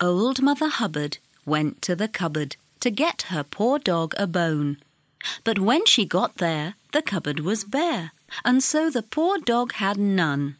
Old Mother Hubbard went to the cupboard to get her poor dog a bone. But when she got there the cupboard was bare, and so the poor dog had none.